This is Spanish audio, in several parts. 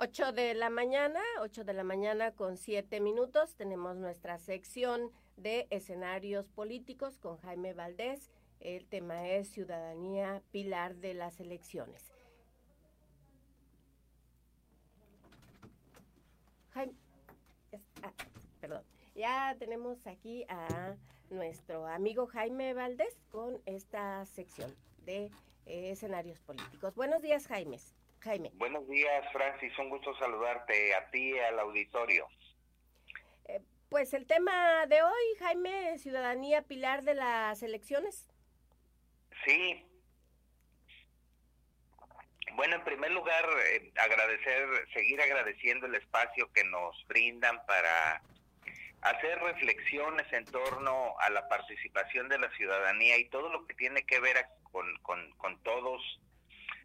8 de la mañana, 8 de la mañana con 7 minutos, tenemos nuestra sección de escenarios políticos con Jaime Valdés. El tema es ciudadanía pilar de las elecciones. Jaime, ah, perdón, ya tenemos aquí a nuestro amigo Jaime Valdés con esta sección de eh, escenarios políticos. Buenos días, Jaime. Jaime. Buenos días, Francis. Un gusto saludarte a ti y al auditorio. Eh, pues el tema de hoy, Jaime, ciudadanía pilar de las elecciones. Sí. Bueno, en primer lugar, eh, agradecer, seguir agradeciendo el espacio que nos brindan para hacer reflexiones en torno a la participación de la ciudadanía y todo lo que tiene que ver con, con, con todos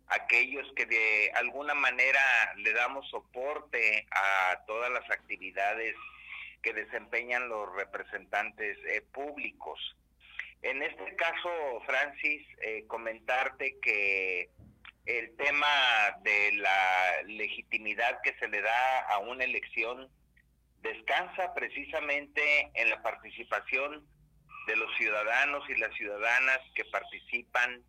aquellos que de alguna manera le damos soporte a todas las actividades que desempeñan los representantes eh, públicos. En este caso, Francis, eh, comentarte que el tema de la legitimidad que se le da a una elección descansa precisamente en la participación de los ciudadanos y las ciudadanas que participan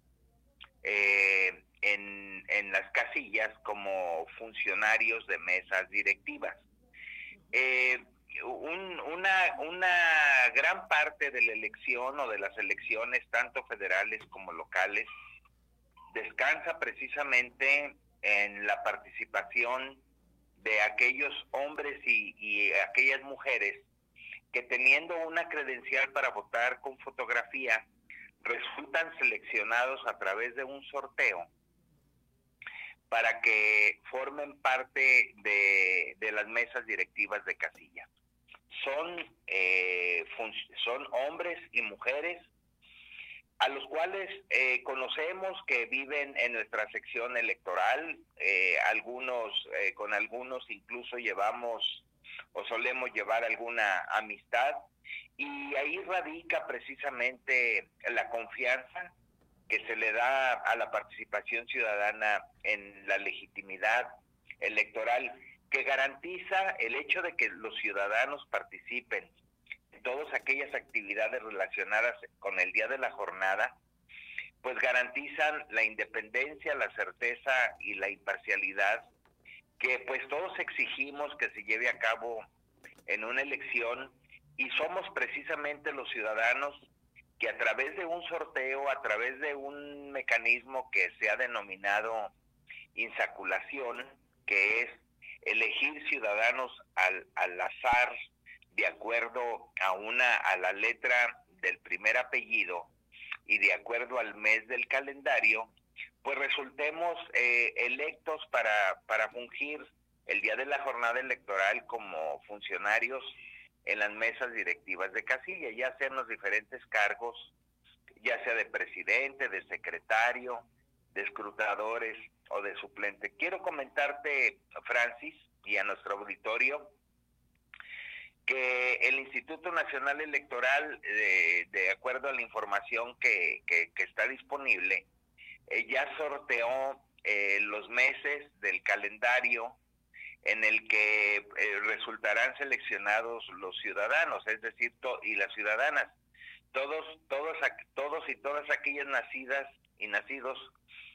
eh, en, las casillas como funcionarios de mesas directivas. Eh, una, una gran parte de la elección o de las elecciones, tanto federales como locales, descansa precisamente en la participación de aquellos hombres y, y, aquellas mujeres que teniendo una credencial para votar con fotografía, resultan seleccionados a través de un sorteo para que formen parte de, las mesas directivas de casilla. Son, eh, son hombres y mujeres a los cuales eh, conocemos que viven en nuestra sección electoral, eh, algunos, con algunos incluso llevamos o solemos llevar alguna amistad, y ahí radica precisamente la confianza que se le da a la participación ciudadana en la legitimidad electoral, que garantiza el hecho de que los ciudadanos participen. en todas aquellas actividades relacionadas con el día de la jornada, pues garantizan la independencia, la certeza y la imparcialidad que pues todos exigimos que se lleve a cabo en una elección y somos precisamente los ciudadanos que a través de un sorteo, a través de un mecanismo que se ha denominado insaculación, que es elegir ciudadanos al, al azar de acuerdo a una a la letra del primer apellido y de acuerdo al mes del calendario, pues resultemos eh, electos para, para fungir el día de la jornada electoral como funcionarios en las mesas directivas de casilla, ya sean los diferentes cargos, ya sea de presidente, de secretario, de escrutadores o de suplente. Quiero comentarte, Francis, y a nuestro auditorio, que el Instituto Nacional Electoral, de, acuerdo a la información que, que, está disponible, eh, ya sorteó eh, los meses del calendario en el que eh, resultarán seleccionados los ciudadanos, es decir, y las ciudadanas, todos, todos, todos y todas aquellas nacidas y nacidos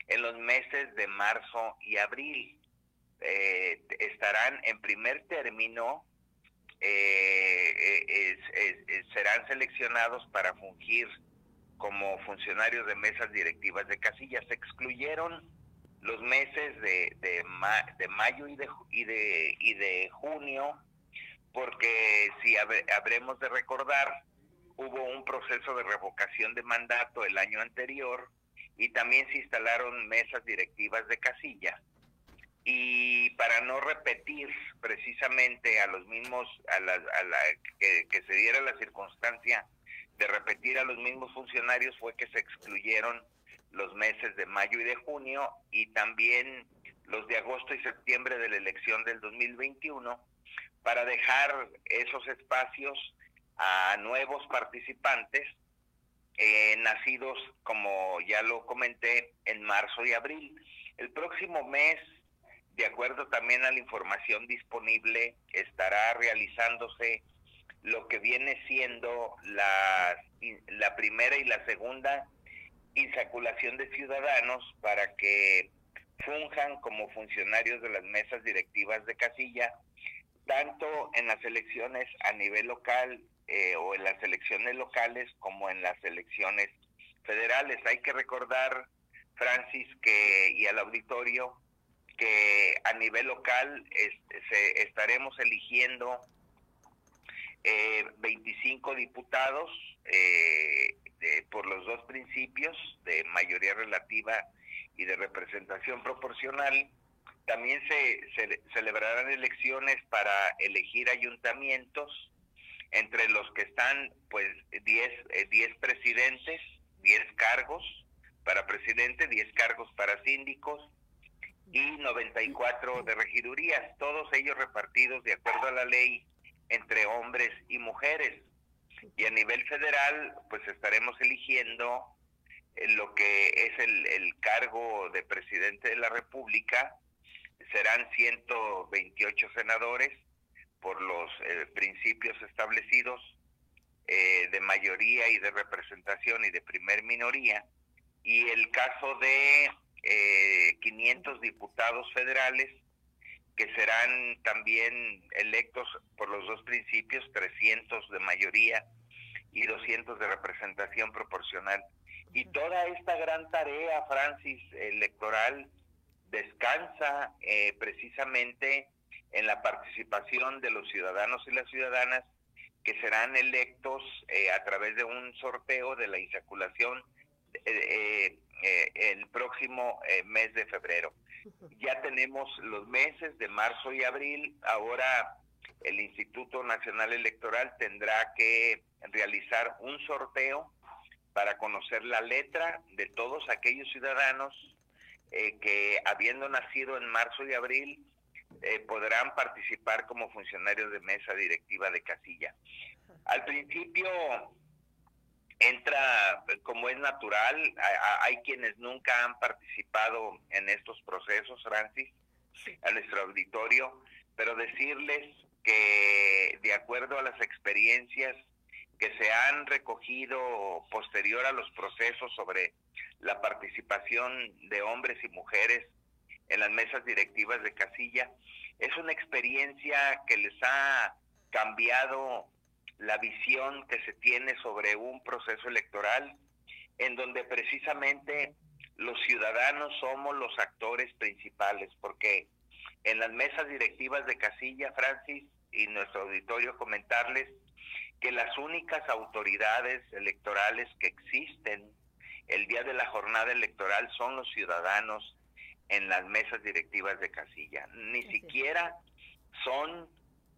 en los meses de marzo y abril eh, estarán en primer término, eh, serán seleccionados para fungir como funcionarios de mesas directivas de casillas. Se excluyeron los meses de, de, de mayo y de, y, de, y de junio, porque si habremos de recordar, hubo un proceso de revocación de mandato el año anterior y también se instalaron mesas directivas de casilla. Y para no repetir precisamente a los mismos, a la, a la que, que se diera la circunstancia de repetir a los mismos funcionarios, fue que se excluyeron los meses de mayo y de junio y también los de agosto y septiembre de la elección del 2021 para dejar esos espacios a nuevos participantes eh, nacidos, como ya lo comenté, en marzo y abril. El próximo mes, de acuerdo también a la información disponible, estará realizándose lo que viene siendo la, primera y la segunda insaculación de ciudadanos para que funjan como funcionarios de las mesas directivas de casilla, tanto en las elecciones a nivel local eh, o en las elecciones locales como en las elecciones federales. Hay que recordar, Francis, que y al auditorio, que a nivel local se, estaremos eligiendo 25 eh, diputados eh, por los dos principios de mayoría relativa y de representación proporcional. También se, celebrarán elecciones para elegir ayuntamientos, entre los que están pues 10 eh, presidentes, 10 cargos para presidente, 10 cargos para síndicos y 94 de regidurías, todos ellos repartidos de acuerdo a la ley entre hombres y mujeres. Y a nivel federal, pues estaremos eligiendo eh, lo que es el, el cargo de presidente de la República. Serán 128 senadores por los eh, principios establecidos eh, de mayoría y de representación y de primer minoría. Y el caso de 500 diputados federales que serán también electos por los dos principios, 300 de mayoría y 200 de representación proporcional. Y toda esta gran tarea, Francis, electoral, descansa eh, precisamente en la participación de los ciudadanos y las ciudadanas que serán electos eh, a través de un sorteo de la insaculación eh, el próximo mes de febrero. Ya tenemos los meses de marzo y abril. Ahora el Instituto Nacional Electoral tendrá que realizar un sorteo para conocer la letra de todos aquellos ciudadanos eh, que habiendo nacido en marzo y abril eh, podrán participar como funcionarios de mesa directiva de casilla. Al principio entra como es natural, hay quienes nunca han participado en estos procesos, Francis, a nuestro auditorio, pero decirles que de acuerdo a las experiencias que se han recogido posterior a los procesos sobre la participación de hombres y mujeres en las mesas directivas de casilla, es una experiencia que les ha cambiado la visión que se tiene sobre un proceso electoral en donde precisamente los ciudadanos somos los actores principales, porque en las mesas directivas de casilla, Francis, y nuestro auditorio comentarles que las únicas autoridades electorales que existen el día de la jornada electoral son los ciudadanos en las mesas directivas de casilla. Ni siquiera son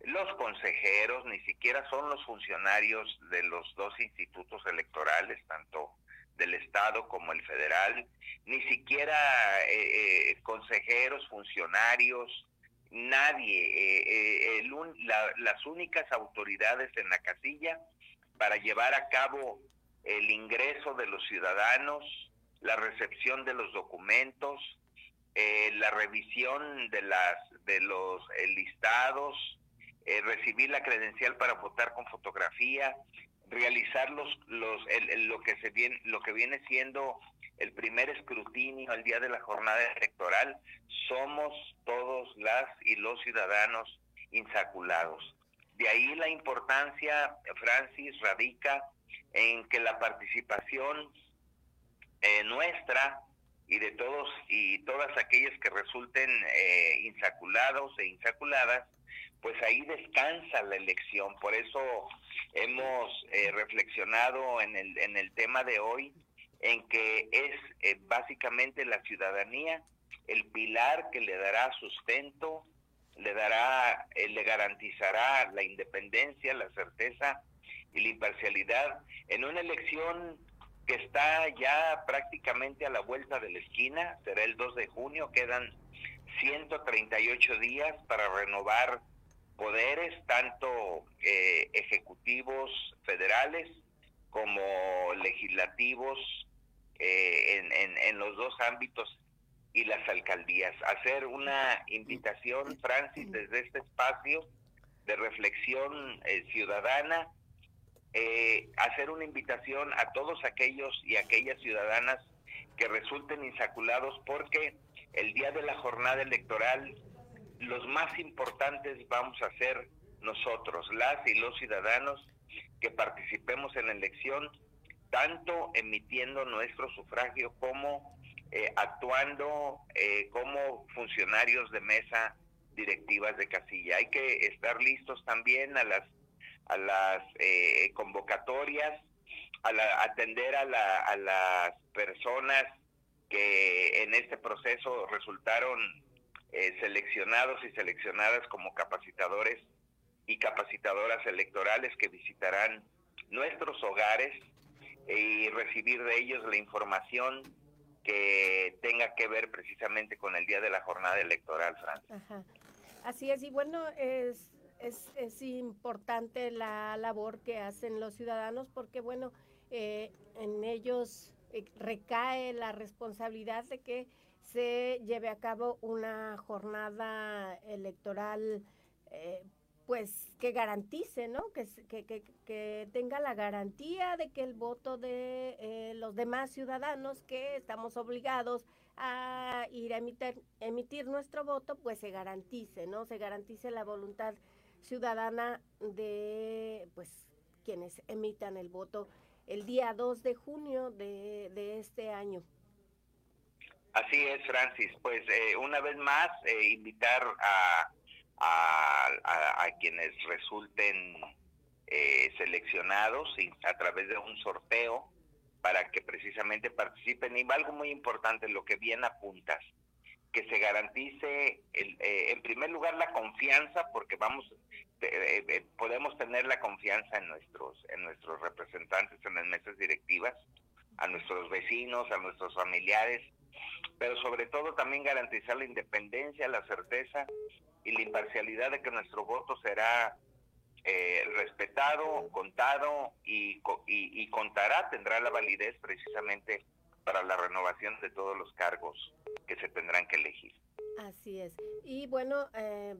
los consejeros, ni siquiera son los funcionarios de los dos institutos electorales, tanto del Estado como el federal, ni siquiera eh, eh, consejeros, funcionarios, nadie, eh, las únicas autoridades en la casilla para llevar a cabo el ingreso de los ciudadanos, la recepción de los documentos, la revisión de las de los listados, eh, recibir la credencial para votar con fotografía, realizar los, los, lo que se viene, lo que viene siendo el primer escrutinio al día de la jornada electoral, somos todos las y los ciudadanos insaculados. De ahí la importancia, Francis, radica en que la participación eh, nuestra y de todos y todas aquellas que resulten eh, insaculados e insaculadas pues ahí descansa la elección. Por eso hemos eh, reflexionado en el, en el tema de hoy en que es eh, básicamente la ciudadanía el pilar que le dará sustento, le dará, eh, le garantizará la independencia, la certeza y la imparcialidad en una elección que está ya prácticamente a la vuelta de la esquina, será el 2 de junio, quedan 138 días para renovar poderes, tanto eh, ejecutivos federales como legislativos eh, en, los dos ámbitos y las alcaldías. Hacer una invitación, Francis, desde este espacio de reflexión eh, ciudadana, hacer una invitación a todos aquellos y aquellas ciudadanas que resulten insaculados porque el día de la jornada electoral los más importantes vamos a ser nosotros, las y los ciudadanos que participemos en la elección, tanto emitiendo nuestro sufragio como eh, actuando eh, como funcionarios de mesa directivas de casilla. Hay que estar listos también a las a las eh, convocatorias, a atender a, a las personas que en este proceso resultaron eh, seleccionados y seleccionadas como capacitadores y capacitadoras electorales que visitarán nuestros hogares y recibir de ellos la información que tenga que ver precisamente con el día de la jornada electoral, Francia. Así es, y bueno, es, es, es, importante la labor que hacen los ciudadanos porque, bueno, eh, en ellos eh, recae la responsabilidad de que se lleve a cabo una jornada electoral eh, pues que garantice, ¿no? Que, que, tenga la garantía de que el voto de eh, los demás ciudadanos que estamos obligados a ir a emitir, emitir nuestro voto, pues se garantice, ¿no? Se garantice la voluntad ciudadana de pues quienes emitan el voto el día 2 de junio de, de este año. Así es, Francis. Pues eh, una vez más, eh, invitar a, a, quienes resulten eh, seleccionados a través de un sorteo para que precisamente participen. Y algo muy importante, lo que bien apuntas, que se garantice, el, en primer lugar, la confianza, porque vamos, podemos tener la confianza en nuestros, en nuestros representantes en las mesas directivas, a nuestros vecinos, a nuestros familiares, pero sobre todo también garantizar la independencia, la certeza y la imparcialidad de que nuestro voto será eh, respetado, contado y, y, contará, tendrá la validez precisamente para la renovación de todos los cargos que se tendrán que elegir. Así es. Y bueno, eh,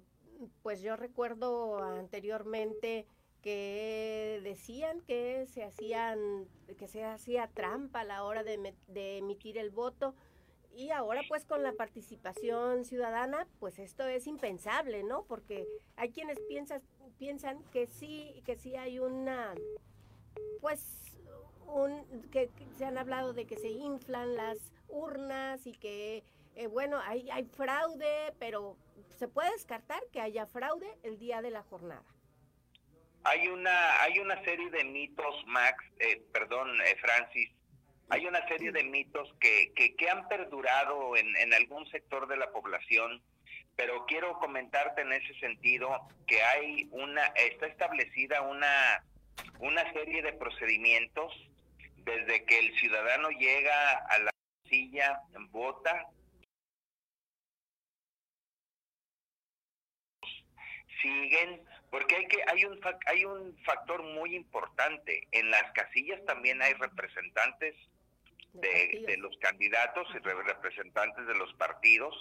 pues yo recuerdo anteriormente que decían que se hacían que se hacía trampa a la hora de emitir el voto y ahora pues con la participación ciudadana, pues esto es impensable, ¿no? Porque hay quienes piensan, piensan que sí, que sí hay una, pues, un, que, se han hablado de que se inflan las urnas y que, eh, bueno, hay, hay fraude, pero se puede descartar que haya fraude el día de la jornada. Hay una, hay una serie de mitos, Max, eh, perdón, eh, Francis, hay una serie de mitos que, que, han perdurado en, en, algún sector de la población, pero quiero comentarte en ese sentido que hay una, está establecida una, una serie de procedimientos desde que el ciudadano llega a la silla, vota, siguen porque hay que hay un hay un factor muy importante. En las casillas también hay representantes de, los candidatos y representantes de los partidos.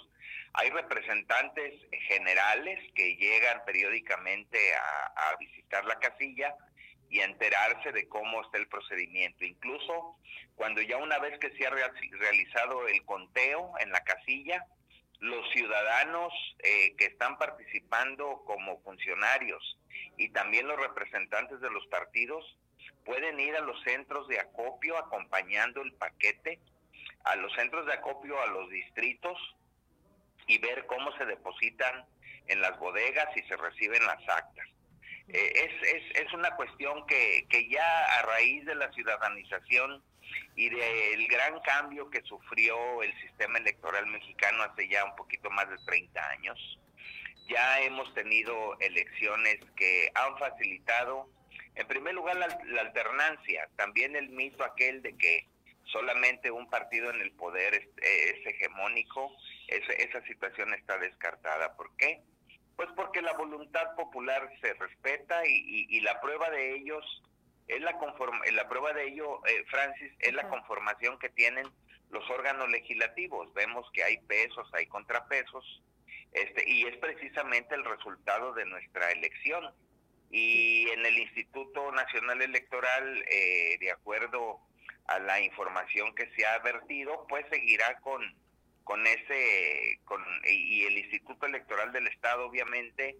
Hay representantes generales que llegan periódicamente a, visitar la casilla y a enterarse de cómo está el procedimiento. Incluso cuando ya una vez que se ha realizado el conteo en la casilla, los ciudadanos eh, que están participando como funcionarios y también los representantes de los partidos pueden ir a los centros de acopio acompañando el paquete, a los centros de acopio, a los distritos y ver cómo se depositan en las bodegas y se reciben las actas. Eh, es, es, es, una cuestión que, que ya a raíz de la ciudadanización y del gran cambio que sufrió el sistema electoral mexicano hace ya un poquito más de 30 años, ya hemos tenido elecciones que han facilitado en primer lugar, la, alternancia, también el mito aquel de que solamente un partido en el poder es, hegemónico, esa situación está descartada. ¿Por qué? Pues porque la voluntad popular se respeta y, la prueba de ellos es la la prueba de ello, eh, Francis, es la conformación que tienen los órganos legislativos. Vemos que hay pesos, hay contrapesos, este, y es precisamente el resultado de nuestra elección. Y en el Instituto Nacional Electoral, eh, de acuerdo a la información que se ha vertido, pues seguirá con, con ese, con, y el Instituto Electoral del Estado obviamente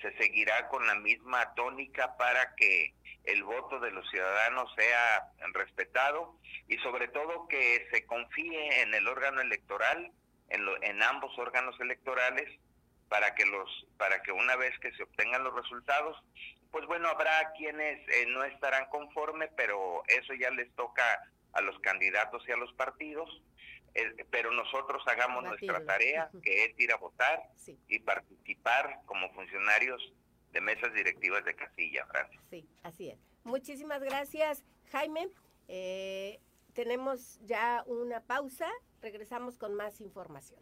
se seguirá con la misma tónica para que el voto de los ciudadanos sea respetado y sobre todo que se confíe en el órgano electoral, en, en ambos órganos electorales, para que los para que una vez que se obtengan los resultados pues bueno habrá quienes eh, no estarán conformes pero eso ya les toca a los candidatos y a los partidos eh, pero nosotros hagamos nuestra tarea que es ir a votar y participar como funcionarios de mesas directivas de Casilla, Francia. Sí, así es. Muchísimas gracias, Jaime. Eh, tenemos ya una pausa, regresamos con más información.